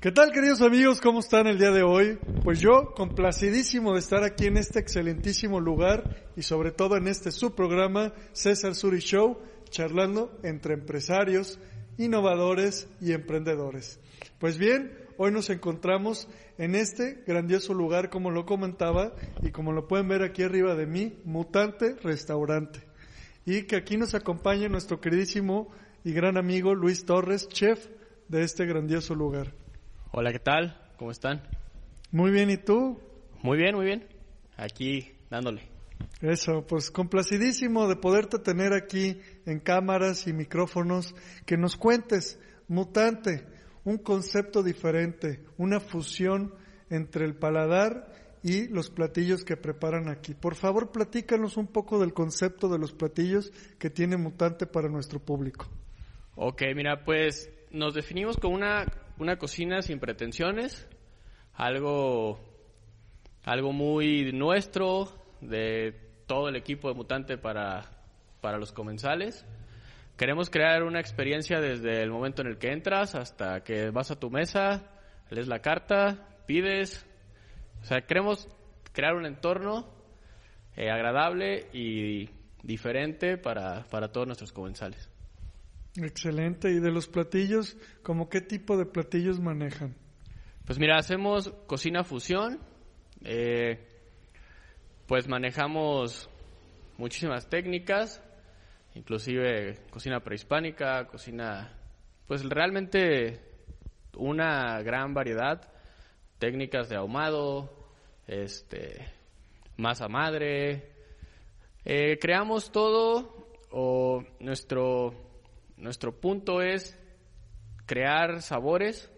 ¿Qué tal queridos amigos? ¿Cómo están el día de hoy? Pues yo complacidísimo de estar aquí en este excelentísimo lugar y sobre todo en este subprograma César Suri Show, charlando entre empresarios, innovadores y emprendedores. Pues bien, hoy nos encontramos en este grandioso lugar, como lo comentaba y como lo pueden ver aquí arriba de mí, Mutante Restaurante. Y que aquí nos acompaña nuestro queridísimo y gran amigo Luis Torres, chef de este grandioso lugar. Hola, ¿qué tal? ¿Cómo están? Muy bien, ¿y tú? Muy bien, muy bien. Aquí dándole. Eso, pues complacidísimo de poderte tener aquí en cámaras y micrófonos, que nos cuentes, mutante, un concepto diferente, una fusión entre el paladar y los platillos que preparan aquí. Por favor, platícanos un poco del concepto de los platillos que tiene Mutante para nuestro público. Ok, mira, pues nos definimos como una, una cocina sin pretensiones, algo, algo muy nuestro, de todo el equipo de Mutante para, para los comensales. Queremos crear una experiencia desde el momento en el que entras hasta que vas a tu mesa, lees la carta, pides. O sea, queremos crear un entorno eh, agradable y diferente para, para todos nuestros comensales. Excelente. ¿Y de los platillos, como qué tipo de platillos manejan? Pues mira, hacemos cocina fusión. Eh, pues manejamos muchísimas técnicas, inclusive cocina prehispánica, cocina, pues realmente una gran variedad, técnicas de ahumado, este, masa madre. Eh, creamos todo o nuestro nuestro punto es crear sabores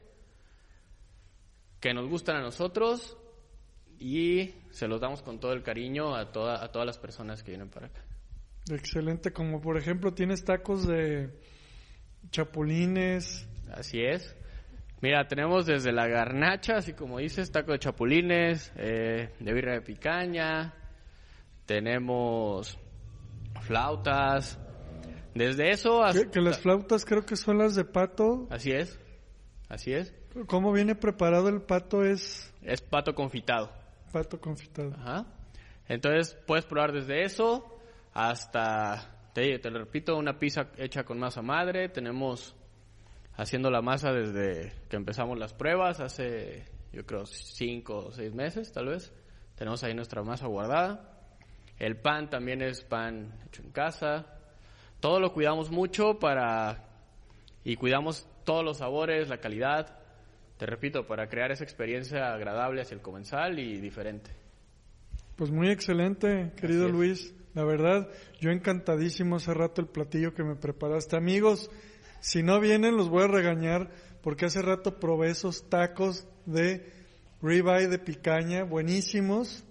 que nos gustan a nosotros y se los damos con todo el cariño a, toda, a todas las personas que vienen para acá. Excelente, como por ejemplo tienes tacos de chapulines. Así es. Mira, tenemos desde la garnacha, así como dices, taco de chapulines, eh, de birra de picaña, tenemos flautas, desde eso hasta... Que, las flautas creo que son las de pato. Así es, así es. ¿Cómo viene preparado el pato? Es... Es pato confitado. Pato confitado. Ajá. Entonces puedes probar desde eso hasta, te, te lo repito, una pizza hecha con masa madre. Tenemos haciendo la masa desde que empezamos las pruebas, hace yo creo cinco o seis meses tal vez. Tenemos ahí nuestra masa guardada. El pan también es pan hecho en casa todo lo cuidamos mucho para y cuidamos todos los sabores, la calidad, te repito, para crear esa experiencia agradable hacia el comensal y diferente. Pues muy excelente, querido Luis. La verdad, yo encantadísimo hace rato el platillo que me preparaste. Amigos, si no vienen los voy a regañar porque hace rato probé esos tacos de ribeye de picaña, buenísimos.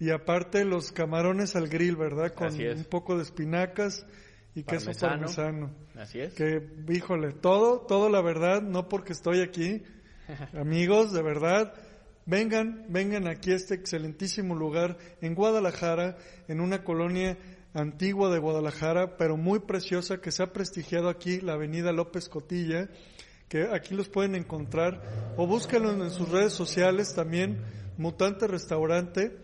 Y aparte los camarones al grill, ¿verdad? Con un poco de espinacas y queso parmesano. Así es. Que, híjole, todo, todo la verdad, no porque estoy aquí, amigos, de verdad, vengan, vengan aquí a este excelentísimo lugar en Guadalajara, en una colonia antigua de Guadalajara, pero muy preciosa, que se ha prestigiado aquí, la avenida López Cotilla, que aquí los pueden encontrar, o búsquenlo en sus redes sociales también, Mutante Restaurante.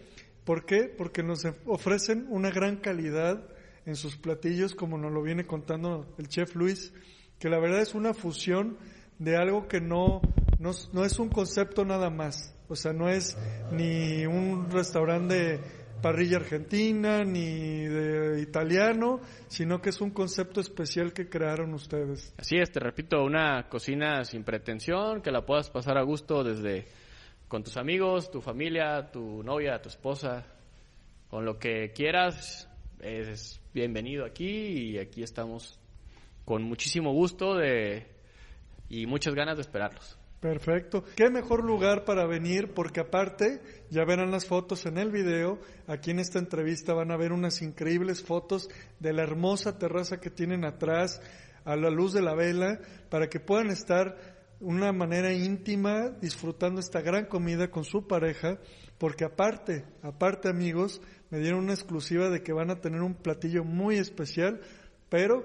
¿Por qué? Porque nos ofrecen una gran calidad en sus platillos, como nos lo viene contando el chef Luis, que la verdad es una fusión de algo que no, no, es un concepto nada más. O sea, no es ni un restaurante de parrilla argentina ni de italiano, sino que es un concepto especial que crearon ustedes. Así es, te repito, una cocina sin pretensión, que la puedas pasar a gusto desde con tus amigos, tu familia, tu novia, tu esposa, con lo que quieras, es bienvenido aquí y aquí estamos con muchísimo gusto de, y muchas ganas de esperarlos. Perfecto. Qué mejor lugar para venir porque aparte, ya verán las fotos en el video, aquí en esta entrevista van a ver unas increíbles fotos de la hermosa terraza que tienen atrás a la luz de la vela para que puedan estar una manera íntima disfrutando esta gran comida con su pareja porque aparte, aparte amigos, me dieron una exclusiva de que van a tener un platillo muy especial, pero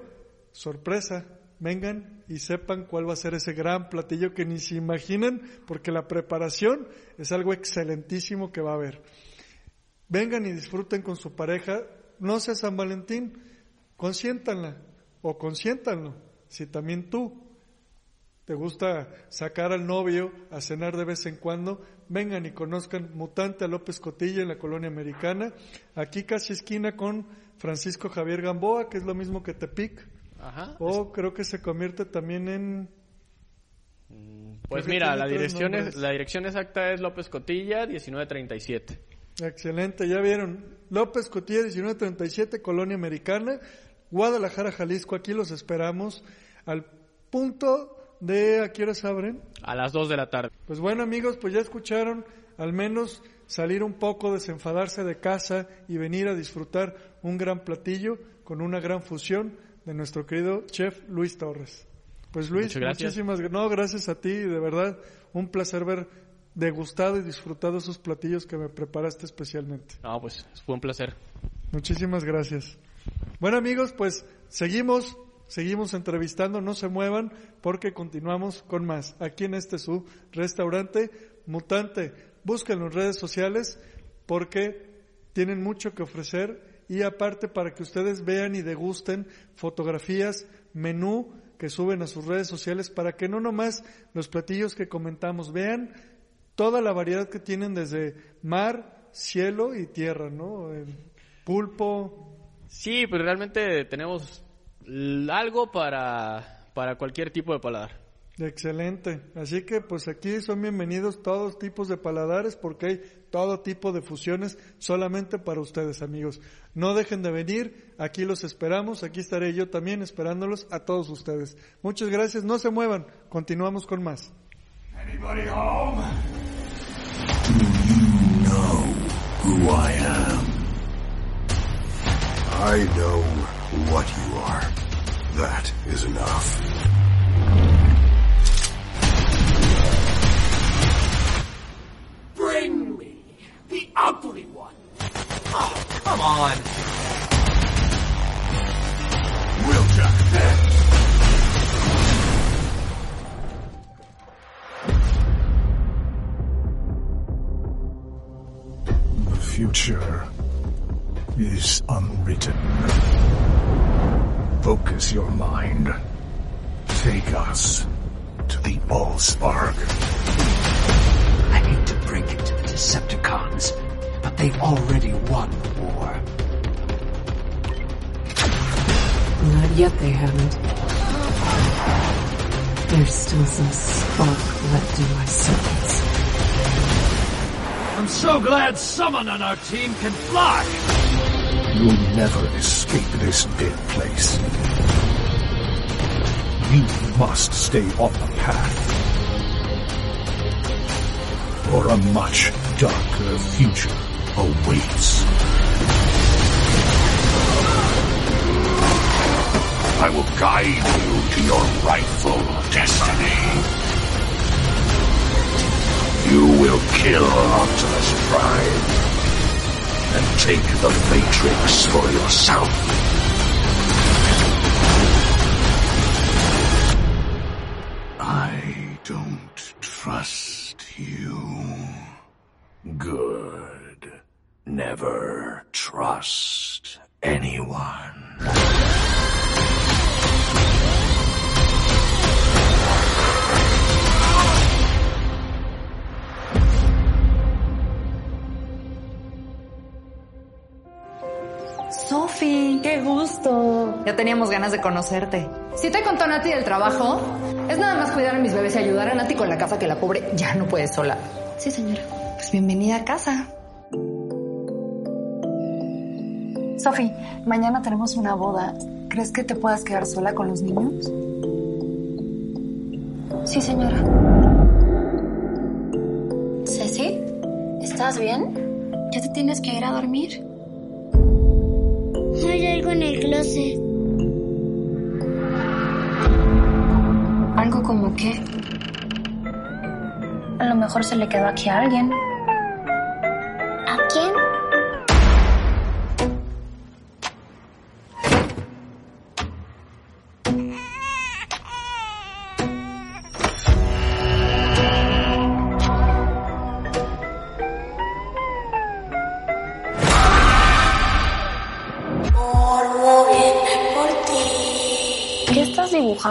sorpresa, vengan y sepan cuál va a ser ese gran platillo que ni se imaginan, porque la preparación es algo excelentísimo que va a haber. Vengan y disfruten con su pareja, no sea San Valentín, consiéntanla o consiéntanlo, si también tú te gusta sacar al novio a cenar de vez en cuando, vengan y conozcan Mutante a López Cotilla en la colonia americana, aquí casi esquina con Francisco Javier Gamboa, que es lo mismo que Tepic, Ajá. o creo que se convierte también en... Pues Creo que mira, la dirección, es, la dirección exacta es López Cotilla, 1937. Excelente, ya vieron. López Cotilla 1937, Colonia Americana, Guadalajara, Jalisco, aquí los esperamos al punto de a qué abren. A las 2 de la tarde. Pues bueno amigos, pues ya escucharon al menos salir un poco, desenfadarse de casa y venir a disfrutar un gran platillo con una gran fusión de nuestro querido chef Luis Torres. Pues Luis, gracias. muchísimas gra- no, gracias a ti, de verdad, un placer ver degustado y disfrutado esos platillos que me preparaste especialmente. No, pues fue un placer. Muchísimas gracias. Bueno amigos, pues seguimos, seguimos entrevistando, no se muevan porque continuamos con más aquí en este su restaurante Mutante. Búsquenlo en redes sociales porque tienen mucho que ofrecer y aparte para que ustedes vean y degusten fotografías, menú que suben a sus redes sociales para que no nomás los platillos que comentamos vean toda la variedad que tienen desde mar, cielo y tierra, ¿no? Pulpo. Sí, pues realmente tenemos algo para, para cualquier tipo de paladar. Excelente. Así que pues aquí son bienvenidos todos tipos de paladares porque hay todo tipo de fusiones solamente para ustedes amigos. No dejen de venir, aquí los esperamos, aquí estaré yo también esperándolos a todos ustedes. Muchas gracias, no se muevan, continuamos con más. Anybody home? You know who I am. I know what you are. That is enough. Bring me the ugly one. Oh, come on. Wheeljack, there. The future is unwritten. Focus your mind. Take us to the Allspark. I hate to break it to the Decepticons, but they've already won the war. Not yet they haven't. There's still some spark left in my circuits. I'm so glad someone on our team can fly. You'll never escape this dead place. You must stay on the path. Or a much darker future awaits. I will guide you to your rightful destiny. You will kill Optimus Prime and take the Matrix for yourself. I don't trust you. Good. Never trust anyone. Ya teníamos ganas de conocerte. Si te contó Nati del trabajo, es nada más cuidar a mis bebés y ayudar a Nati con la casa que la pobre ya no puede sola. Sí, señora. Pues bienvenida a casa. Sofi, mañana tenemos una boda. ¿Crees que te puedas quedar sola con los niños? Sí, señora. Ceci, ¿estás bien? ¿Ya te tienes que ir a dormir? Algo en el closet. ¿Algo como qué? A lo mejor se le quedó aquí a alguien.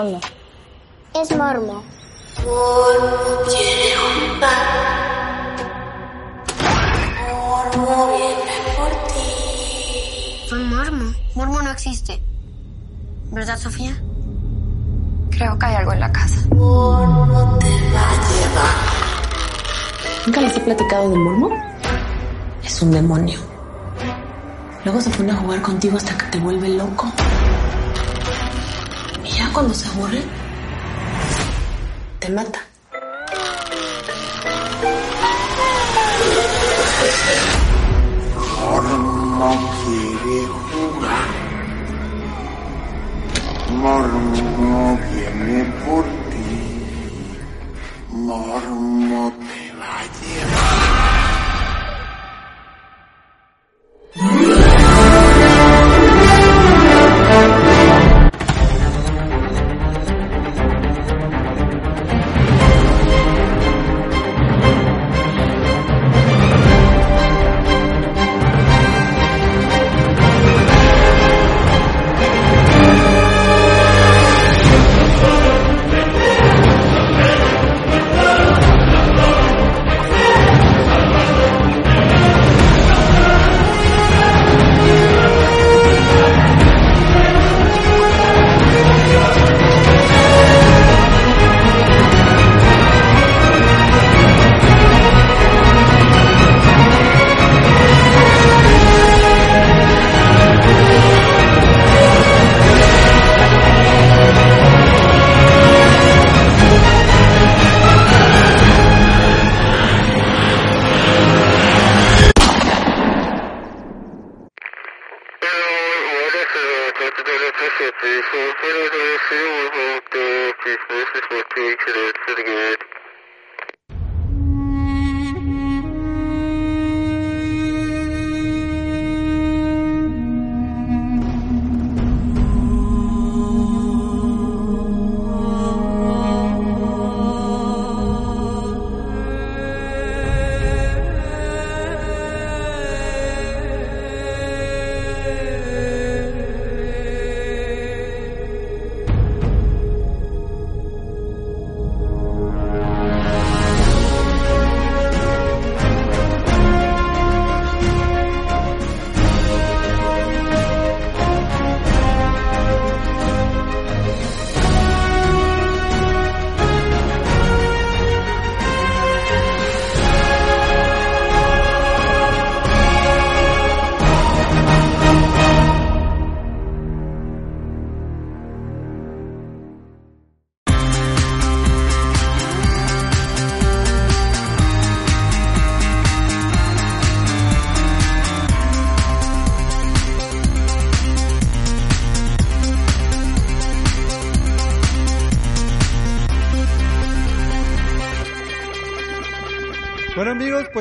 Es Mormo. Mormo quiere jugar. Mormo viene por ti. Fue Mormo. Mormo no existe. ¿Verdad, Sofía? Creo que hay algo en la casa. Mormo te va a llevar. ¿Nunca les he platicado del mormo? Es un demonio. Luego se pone a jugar contigo hasta que te vuelve loco. Cuando se aburre, te mata. Mormo quiere jugar. Mormo viene por ti. Mormo te va a llevar.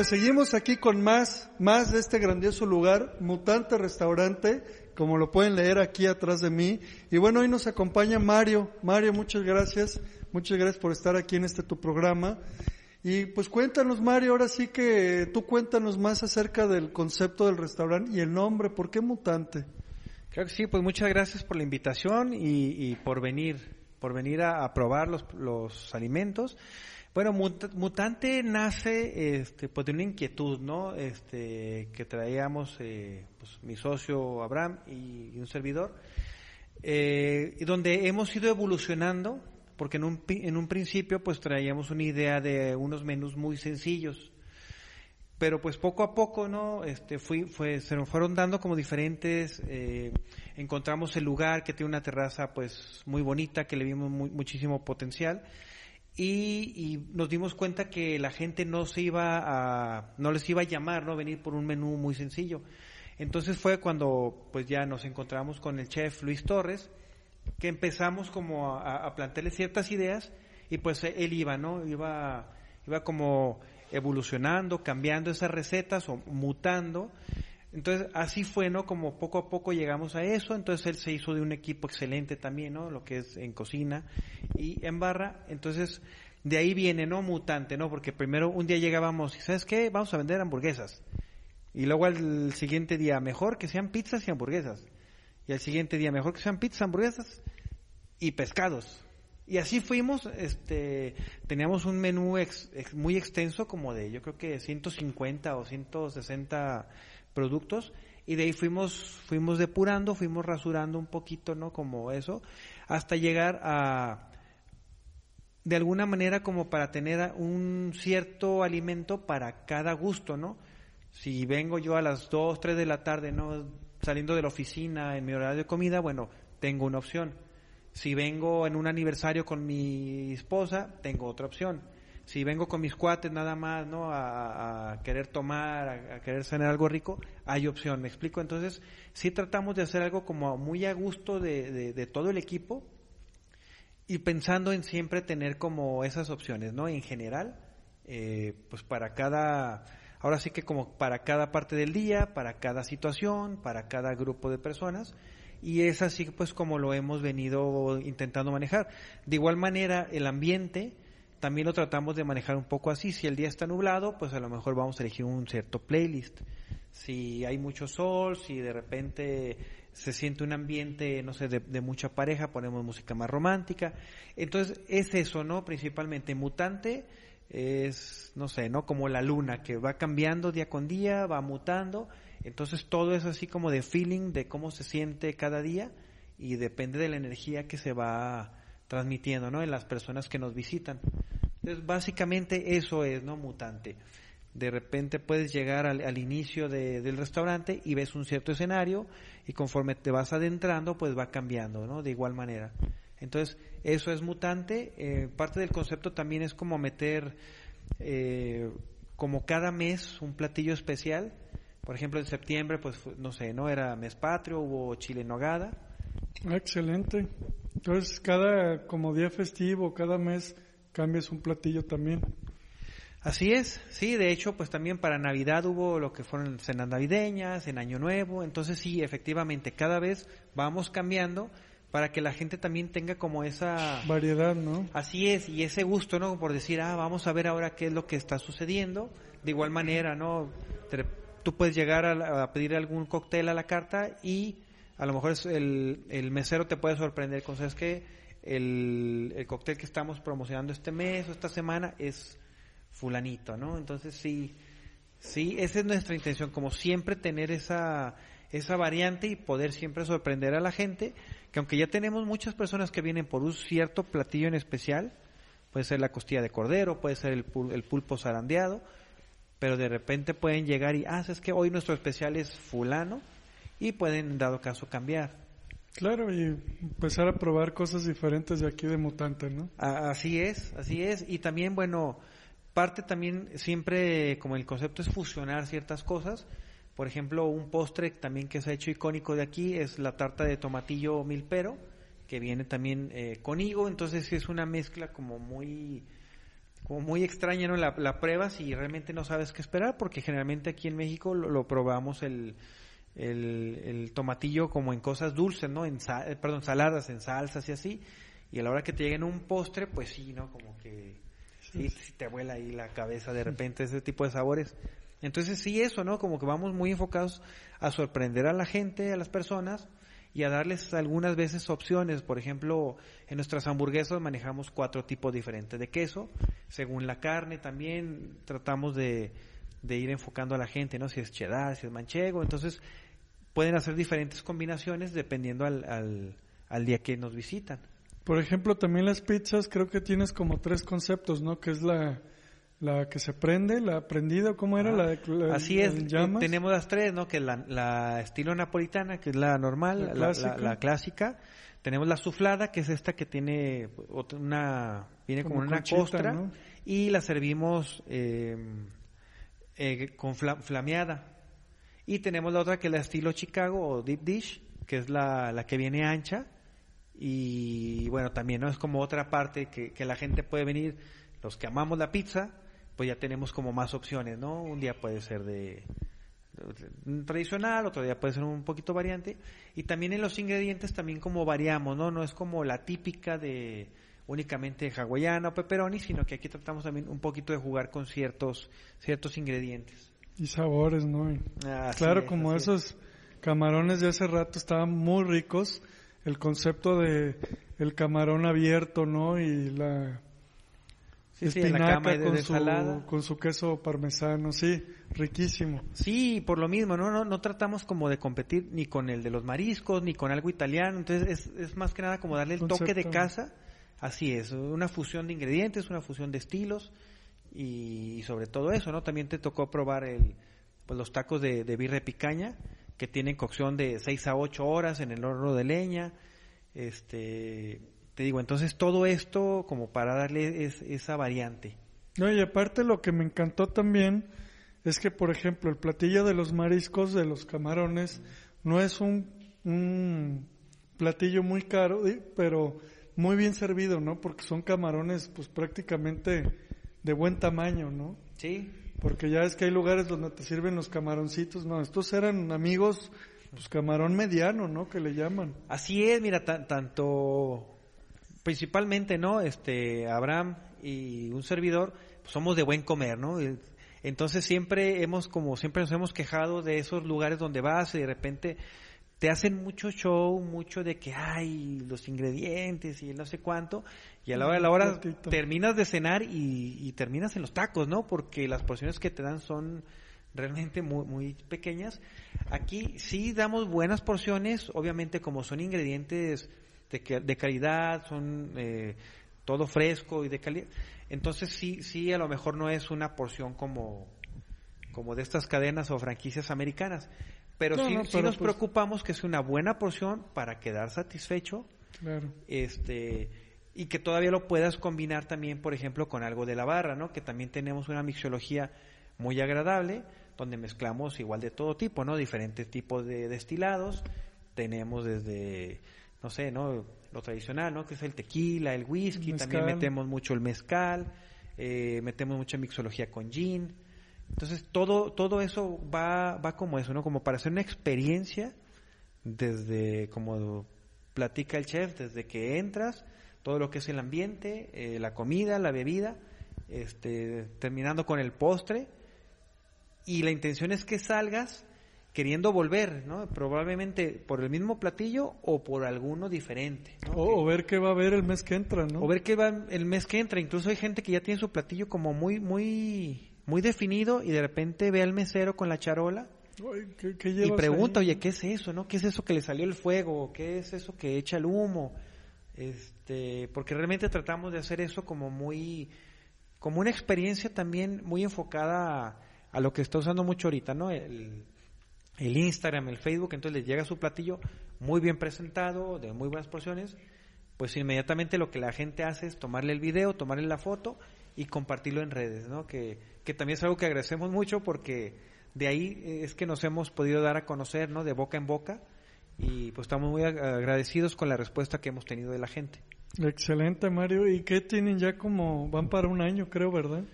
Pues seguimos aquí con más, más de este grandioso lugar, Mutante Restaurante, como lo pueden leer aquí atrás de mí. Y bueno, hoy nos acompaña Mario. Mario, muchas gracias, muchas gracias por estar aquí en este tu programa. Y pues cuéntanos Mario, ahora sí que tú cuéntanos más acerca del concepto del restaurante y el nombre, ¿por qué Mutante? Creo que sí, pues muchas gracias por la invitación y, por venir, por venir a, a probar los, los alimentos. Bueno, Mut- Mutante nace este, pues de una inquietud, ¿no? Este, que traíamos eh, pues, mi socio Abraham y, un servidor, eh, donde hemos ido evolucionando, porque en un, en un principio pues traíamos una idea de unos menús muy sencillos, pero pues poco a poco no este fue se nos fueron dando como diferentes eh, encontramos el lugar que tiene una terraza pues muy bonita que le vimos muy- muchísimo potencial y, y nos dimos cuenta que la gente no se iba a no les iba a llamar no venir por un menú muy sencillo. Entonces fue cuando pues ya nos encontramos con el chef Luis Torres que empezamos como a, a plantearle ciertas ideas y pues él iba no iba iba como evolucionando, cambiando esas recetas o mutando. Entonces, así fue, ¿no? Como poco a poco llegamos a eso. Entonces, él se hizo de un equipo excelente también, ¿no? Lo que es en cocina y en barra. Entonces, de ahí viene, ¿no? Mutante, ¿no? Porque primero un día llegábamos y, ¿sabes qué? Vamos a vender hamburguesas. Y luego al siguiente día, mejor que sean pizzas y hamburguesas. Y al siguiente día, mejor que sean pizzas, hamburguesas. y pescados. Y así fuimos, este, teníamos un menú ex- muy extenso, como de yo creo que 150 o 160 productos, y de ahí fuimos, fuimos depurando, fuimos rasurando un poquito, ¿no? Como eso, hasta llegar a, de alguna manera como para tener un cierto alimento para cada gusto, ¿no? Si vengo yo a las 2, 3 de la tarde, ¿no? Saliendo de la oficina en mi horario de comida, bueno, tengo una opción. Si vengo en un aniversario con mi esposa, tengo otra opción. Si vengo con mis cuates nada más, ¿no? A, querer tomar, a, querer cenar algo rico, hay opción, ¿me explico? Entonces, sí tratamos de hacer algo como muy a gusto de, de- de todo el equipo y pensando en siempre tener como esas opciones, ¿no? En general, eh, pues para cada, ahora sí que como para cada parte del día, para cada situación, para cada grupo de personas, y es así pues como lo hemos venido intentando manejar. De igual manera, el ambiente también lo tratamos de manejar un poco así. Si el día está nublado, pues a lo mejor vamos a elegir un cierto playlist. Si hay mucho sol, si de repente se siente un ambiente, no sé, de, mucha pareja, ponemos música más romántica. Entonces, es eso, ¿no? Principalmente mutante es, no sé, ¿no? Como la luna, que va cambiando día con día, va mutando. Entonces, todo es así como de feeling, de cómo se siente cada día y depende de la energía que se va transmitiendo, ¿no? En las personas que nos visitan. Entonces, básicamente eso es, ¿no? Mutante. De repente puedes llegar al, inicio de- del restaurante y ves un cierto escenario y conforme te vas adentrando, pues va cambiando, ¿no? De igual manera. Entonces, eso es mutante. Eh, parte del concepto también es como meter, eh, como cada mes, un platillo especial. Por ejemplo, en septiembre, pues, no sé, ¿no? Era mes patrio, hubo chile en nogada. Excelente. Entonces, cada como día festivo, cada mes cambias un platillo también. Así es, sí, de hecho, pues también para Navidad hubo lo que fueron cenas navideñas, en Año Nuevo, entonces sí, efectivamente, cada vez vamos cambiando para que la gente también tenga como esa... Variedad, ¿no? Así es, y ese gusto, ¿no? Por decir, ah, vamos a ver ahora qué es lo que está sucediendo. De igual manera, ¿no? Tú puedes llegar a, a pedir algún cóctel a la carta y a lo mejor es el, el mesero te puede sorprender con, ¿sabes qué? El, el cóctel que estamos promocionando este mes o esta semana es fulanito, ¿no? Entonces sí, sí, esa es nuestra intención, como siempre tener esa, esa variante y poder siempre sorprender a la gente, que aunque ya tenemos muchas personas que vienen por un cierto platillo en especial, puede ser la costilla de cordero, puede ser el, pul- el pulpo zarandeado, pero de repente pueden llegar y, ah, es que hoy nuestro especial es fulano, y pueden, en dado caso, cambiar. Claro, y empezar a probar cosas diferentes de aquí de Mutante, ¿no? Así es, así es. Y también, bueno, parte también siempre, como el concepto es fusionar ciertas cosas. Por ejemplo, un postre también que se ha hecho icónico de aquí es la tarta de tomatillo milpero, que viene también eh, con higo. Entonces es una mezcla como muy como muy extraña, ¿no? La, la pruebas y realmente no sabes qué esperar, porque generalmente aquí en México lo, lo probamos el, el, el tomatillo como en cosas dulces, ¿no? En sa- eh, perdón, saladas, en salsas y así. Y a la hora que te lleguen un postre, pues sí, ¿no? Como que sí, sí te vuela ahí la cabeza de repente ese tipo de sabores. Entonces sí eso, ¿no? Como que vamos muy enfocados a sorprender a la gente, a las personas y a darles algunas veces opciones. Por ejemplo, en nuestras hamburguesas manejamos cuatro tipos diferentes de queso. Según la carne también tratamos de, de ir enfocando a la gente, ¿no? Si es cheddar, si es manchego. Entonces pueden hacer diferentes combinaciones dependiendo al, al, al día que nos visitan. Por ejemplo, también las pizzas, creo que tienes como tres conceptos, ¿no? Que es la, la que se prende, la prendida, ¿cómo era? La, de- la- Así la es, eh, llamas. tenemos las tres, ¿no? Que es la, la estilo napolitana, que es la normal, La la, la- clásica. la clásica. Tenemos la suflada, que es esta que tiene una, viene como, una costra, ¿no? y la servimos eh, eh, con fla- flameada. Y tenemos la otra que es la estilo Chicago o deep dish, que es la, la que viene ancha. Y bueno, también no es como otra parte que, que la gente puede venir, los que amamos la pizza, pues ya tenemos como más opciones, ¿no? Un día puede ser de, tradicional, otro día puede ser un poquito variante. Y también en los ingredientes también como variamos, ¿no? No es como la típica de únicamente hawaiana o pepperoni, sino que aquí tratamos también un poquito de jugar con ciertos, ciertos ingredientes. Y sabores, ¿no? Y claro, es, como es. esos camarones de hace rato estaban muy ricos. El concepto de el camarón abierto, ¿no? Y la Sí, la espinaca con, de su, con su queso parmesano, sí, riquísimo. Sí, por lo mismo, ¿no? No, no tratamos como de competir ni con el de los mariscos, ni con algo italiano, entonces es, es más que nada como darle el toque de casa, así es, una fusión de ingredientes, una fusión de estilos y, sobre todo eso, ¿no? También te tocó probar el, pues los tacos de, de birra de picaña, que tienen cocción de 6 a 8 horas en el horno de leña, este, te digo, entonces todo esto como para darle es- esa variante. No, y aparte lo que me encantó también es que, por ejemplo, el platillo de los mariscos, de los camarones, no es un, un platillo muy caro, ¿sí? pero muy bien servido, ¿no? Porque son camarones, pues prácticamente de buen tamaño, ¿no? Sí. Porque ya es que hay lugares donde te sirven los camaroncitos, no, estos eran amigos, pues camarón mediano, ¿no? Que le llaman. Así es, mira, tan- tanto principalmente, ¿no? Este Abraham y un servidor pues, somos de buen comer, ¿no? Entonces siempre hemos como siempre nos hemos quejado de esos lugares donde vas y de repente te hacen mucho show, mucho de que hay los ingredientes y no sé cuánto, y a la hora de la hora terminas de cenar y, y terminas en los tacos, ¿no? Porque las porciones que te dan son realmente muy, muy pequeñas. Aquí sí damos buenas porciones, obviamente como son ingredientes de, de calidad, son eh, todo fresco y de calidad. Entonces sí, sí a lo mejor no es una porción como, como de estas cadenas o franquicias americanas. Pero No, sí, no, sí pero nos pues- preocupamos que es una buena porción para quedar satisfecho Claro. este y que todavía lo puedas combinar también, por ejemplo, con algo de la barra, ¿no? Que también tenemos una mixología muy agradable, donde mezclamos igual de todo tipo, ¿no? Diferentes tipos de destilados. Tenemos desde, no sé, ¿no? Lo tradicional, ¿no? Que es el tequila, el whisky, también metemos mucho el mezcal, eh, metemos mucha mixología con gin. Entonces, todo, todo eso va, va como eso, ¿no? Como para hacer una experiencia desde, como platica el chef, desde que entras, todo lo que es el ambiente, eh, la comida, la bebida, este, terminando con el postre. Y la intención es que salgas queriendo volver, ¿no? Probablemente por el mismo platillo o por alguno diferente. ¿no? O, o ver qué va a haber el mes que entra, ¿no? O ver qué va el mes que entra. Incluso hay gente que ya tiene su platillo como muy, muy, muy definido y de repente ve al mesero con la charola Ay, ¿qué, qué y pregunta, ahí? oye, ¿qué es eso, no? ¿Qué es eso que le salió el fuego? ¿Qué es eso que echa el humo? Este, porque realmente tratamos de hacer eso como muy, como una experiencia también muy enfocada a, a lo que está usando mucho ahorita, ¿no? El, el Instagram, el Facebook, entonces les llega su platillo muy bien presentado, de muy buenas porciones, pues inmediatamente lo que la gente hace es tomarle el video, tomarle la foto y compartirlo en redes, ¿no? Que, que también es algo que agradecemos mucho porque de ahí eh, es que nos hemos podido dar a conocer, ¿no? De boca en boca y pues estamos muy ag- agradecidos con la respuesta que hemos tenido de la gente. Excelente, Mario. ¿Y qué tienen ya como, van para un año, creo, ¿verdad?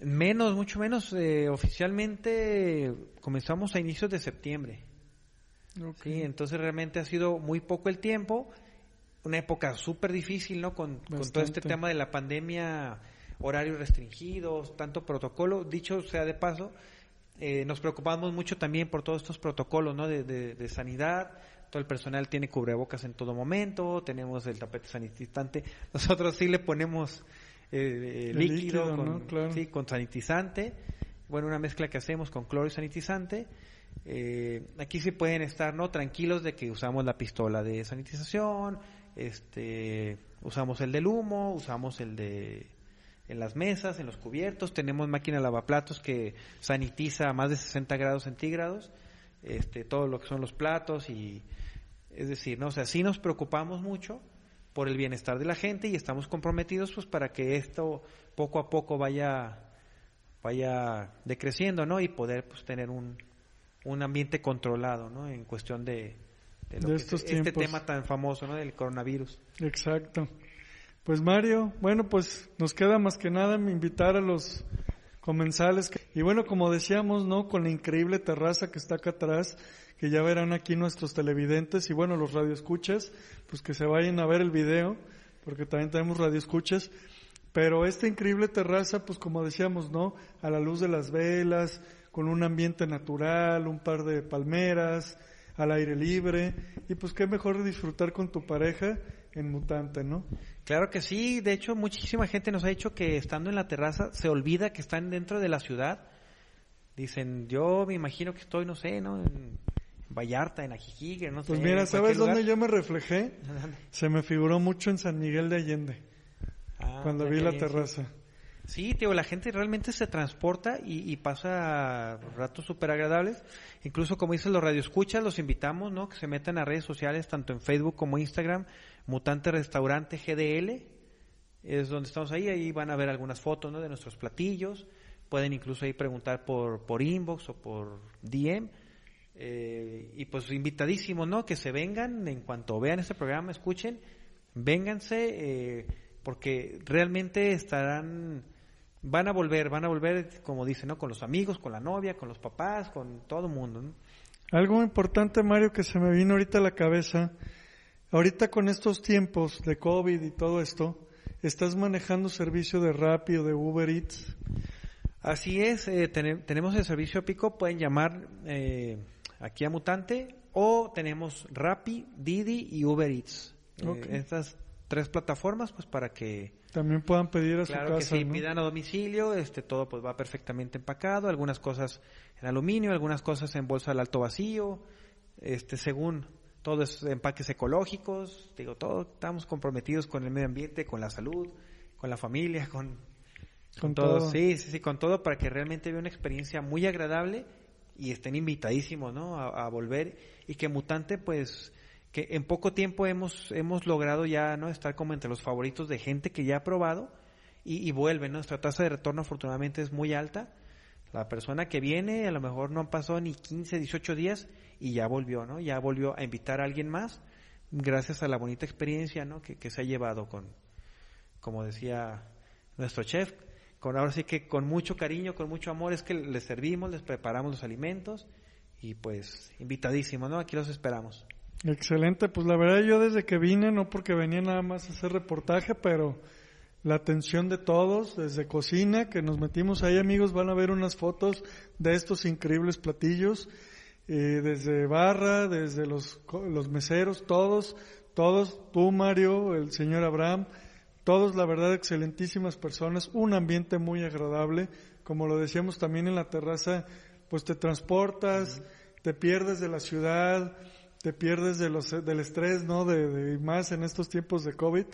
Menos, mucho menos, eh, oficialmente comenzamos a inicios de septiembre. Sí, entonces realmente ha sido muy poco el tiempo, una época súper difícil, ¿no? Con, con todo este tema de la pandemia, horarios restringidos, tanto protocolo, dicho sea de paso, eh, nos preocupamos mucho también por todos estos protocolos, ¿no? De, de- de sanidad, todo el personal tiene cubrebocas en todo momento, tenemos el tapete sanitizante, nosotros sí le ponemos eh, eh, líquido, líquido, con, ¿no? Claro. sí, con sanitizante, bueno, una mezcla que hacemos con cloro y sanitizante. Eh, aquí sí pueden estar no tranquilos de que usamos la pistola de sanitización, este, usamos el del humo, usamos el de en las mesas, en los cubiertos, tenemos máquina lavaplatos que sanitiza a más de 60 grados centígrados, este, todo lo que son los platos y es decir, no, o sea, sí nos preocupamos mucho por el bienestar de la gente y estamos comprometidos pues para que esto poco a poco vaya vaya decreciendo, ¿no? Y poder pues tener un, un ambiente controlado, ¿no? En cuestión de, de, lo De que es estos este tema tan famoso, ¿no? Del coronavirus. Exacto. Pues Mario, bueno, pues nos queda más que nada invitar a los comensales. y bueno, como decíamos, ¿no? Con la increíble terraza que está acá atrás, que ya verán aquí nuestros televidentes y bueno, los radioescuchas, pues que se vayan a ver el video, porque también tenemos radioescuchas. Pero esta increíble terraza, pues como decíamos, ¿no? A la luz de las velas, con un ambiente natural, un par de palmeras, al aire libre, y pues qué mejor disfrutar con tu pareja en Mutante, ¿no? Claro que sí, de hecho muchísima gente nos ha dicho que estando en la terraza se olvida que están dentro de la ciudad. Dicen, yo me imagino que estoy, no sé, ¿no? En Vallarta, en Ajijique, no sé. Pues mira, ¿sabes dónde yo me reflejé? Se me figuró mucho en San Miguel de Allende, Ah, cuando vi la terraza. Sí, tío, la gente realmente se transporta y, y pasa ratos súper agradables. Incluso, como dicen los radioescuchas, los invitamos, ¿no? Que se metan a redes sociales, tanto en Facebook como Instagram, Mutante Restaurante GDL, es donde estamos ahí, ahí van a ver algunas fotos, ¿no? De nuestros platillos. Pueden incluso ahí preguntar por, por inbox o por DM. Eh, y pues invitadísimos, ¿no? Que se vengan en cuanto vean este programa, escuchen, vénganse, eh, porque realmente estarán, van a volver, van a volver, como dicen, ¿no? Con los amigos, con la novia, con los papás, con todo el mundo, ¿no? Algo importante, Mario, que se me vino ahorita a la cabeza. Ahorita con estos tiempos de COVID y todo esto, ¿estás manejando servicio de Rappi o de Uber Eats? Así es, eh, tene- tenemos el servicio Pico, pueden llamar eh, aquí a Mutante o tenemos Rappi, Didi y Uber Eats. Eh, estas tres plataformas, pues para que También puedan pedir a claro su que casa, sí, ¿no? pidan a domicilio, este todo pues va perfectamente empacado, algunas cosas en aluminio, algunas cosas en bolsa al alto vacío, este según todo es empaques ecológicos, digo, todo estamos comprometidos con el medio ambiente, con la salud, con la familia, con Con todo. todo. Sí, sí, sí, con todo para que realmente vea una experiencia muy agradable y estén invitadísimos, ¿no? A, a volver y que Mutante, pues, que en poco tiempo hemos hemos logrado ya, ¿no? Estar como entre los favoritos de gente que ya ha probado y, y vuelve, ¿no? Nuestra tasa de retorno afortunadamente es muy alta. La persona que viene a lo mejor no pasado ni 15, 18 días y ya volvió, ¿no? Ya volvió a invitar a alguien más gracias a la bonita experiencia, ¿no? Que, que se ha llevado con, como decía nuestro chef, con ahora sí que con mucho cariño, con mucho amor es que les servimos, les preparamos los alimentos y pues invitadísimo, ¿no? Aquí los esperamos. Excelente, pues la verdad yo desde que vine, no porque venía nada más a hacer reportaje, pero la atención de todos, desde cocina, que nos metimos ahí amigos, van a ver unas fotos de estos increíbles platillos, eh, desde barra, desde los, los meseros, todos, todos, tú Mario, el señor Abraham, todos la verdad excelentísimas personas, un ambiente muy agradable, como lo decíamos también en la terraza, pues te transportas, te pierdes de la ciudad, te pierdes de los, del estrés, ¿no? De, de- más en estos tiempos de COVID.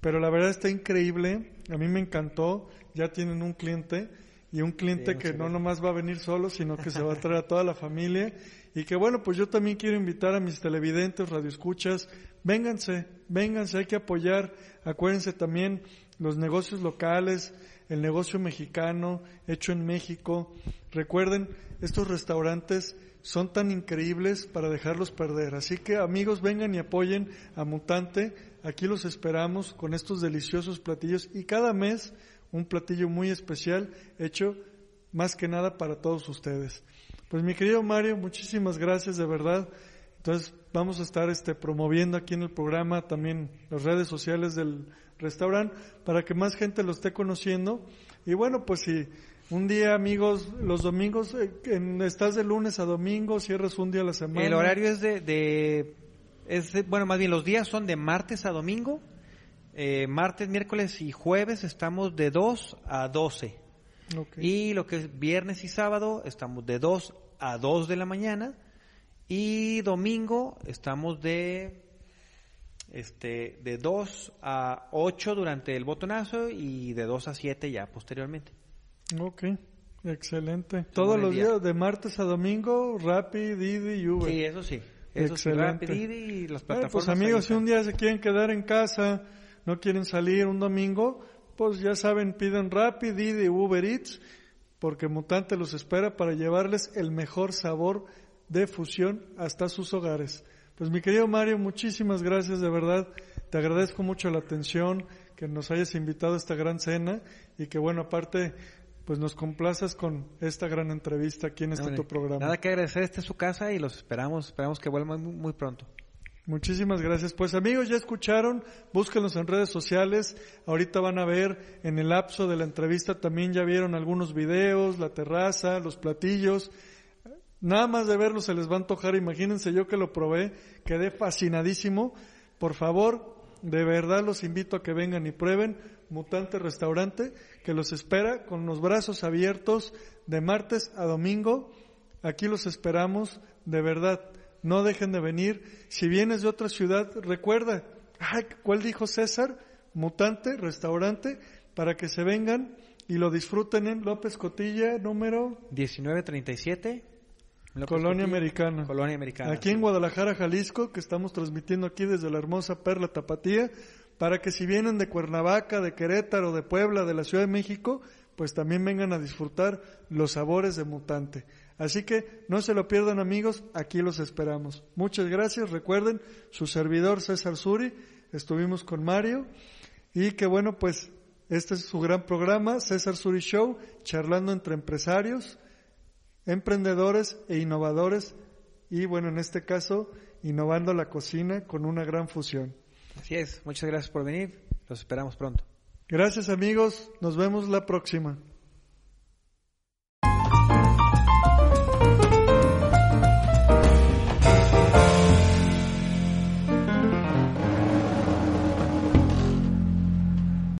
Pero la verdad está increíble. A mí me encantó. Ya tienen un cliente y un cliente que no nomás va a venir solo, sino que se va a traer a toda la familia. Y que bueno, pues yo también quiero invitar a mis televidentes, radioescuchas, vénganse, vénganse, hay que apoyar. Acuérdense también los negocios locales, el negocio mexicano, hecho en México. Recuerden, estos restaurantes son tan increíbles para dejarlos perder. Así que amigos, vengan y apoyen a Mutante. Aquí los esperamos con estos deliciosos platillos y cada mes un platillo muy especial hecho más que nada para todos ustedes. Pues mi querido Mario, muchísimas gracias de verdad. Entonces vamos a estar este promoviendo aquí en el programa también las redes sociales del restaurante para que más gente lo esté conociendo. Y bueno, pues si un día amigos, los domingos, eh, en- estás de lunes a domingo, cierras un día a la semana. El horario es de, de- es de- bueno, más bien los días son de martes a domingo. Eh, martes, miércoles y jueves estamos de 2 a 12. Ok. Y lo que es viernes y sábado estamos de 2 a 2 de la mañana. Y domingo estamos de este de 2 a 8 durante el botonazo y de 2 a 7 ya posteriormente. Ok, excelente. Todos los día. días, de martes a domingo, Rappi, Didi y Uber. Sí, eso sí. Eso sí, Excelente. Rappi, Didi y las Bueno, plataformas. pues amigos, si un día se quieren quedar en casa, no quieren salir un domingo, pues ya saben, piden Rappi, Didi, Uber Eats, porque Mutante los espera para llevarles el mejor sabor de fusión hasta sus hogares. Pues mi querido Mario, muchísimas gracias de verdad. Te agradezco mucho la atención, que nos hayas invitado a esta gran cena y que bueno, aparte, pues nos complazas con esta gran entrevista aquí en este tu programa. Nada que agradecer, esta es su casa y los esperamos, esperamos que vuelvan muy, muy pronto. Muchísimas gracias. Pues amigos, ya escucharon, búsquenlos en redes sociales. Ahorita van a ver en el lapso de la entrevista también ya vieron algunos videos, la terraza, los platillos. Nada más de verlos se les va a antojar. Imagínense yo que lo probé, quedé fascinadísimo. Por favor, De verdad los invito a que vengan y prueben Mutante Restaurante, que los espera con los brazos abiertos de martes a domingo. Aquí los esperamos, de verdad. No dejen de venir. Si vienes de otra ciudad, recuerda, ay, ¿cuál dijo César? Mutante Restaurante, para que se vengan y lo disfruten en López Cotilla, número 1937. López Colonia Cotilla, Americana. Colonia Americana. Aquí en Guadalajara, Jalisco, que estamos transmitiendo aquí desde la hermosa Perla Tapatía, para que si vienen de Cuernavaca, de Querétaro, de Puebla, de la Ciudad de México, pues también vengan a disfrutar los sabores de Mutante. Así que no se lo pierdan amigos, aquí los esperamos. Muchas gracias, recuerden, su servidor César Suri, estuvimos con Mario y que bueno, pues este es su gran programa, César Suri Show, charlando entre empresarios, emprendedores e innovadores y bueno, en este caso, innovando la cocina con una gran fusión. Así es, muchas gracias por venir, los esperamos pronto. Gracias amigos, nos vemos la próxima.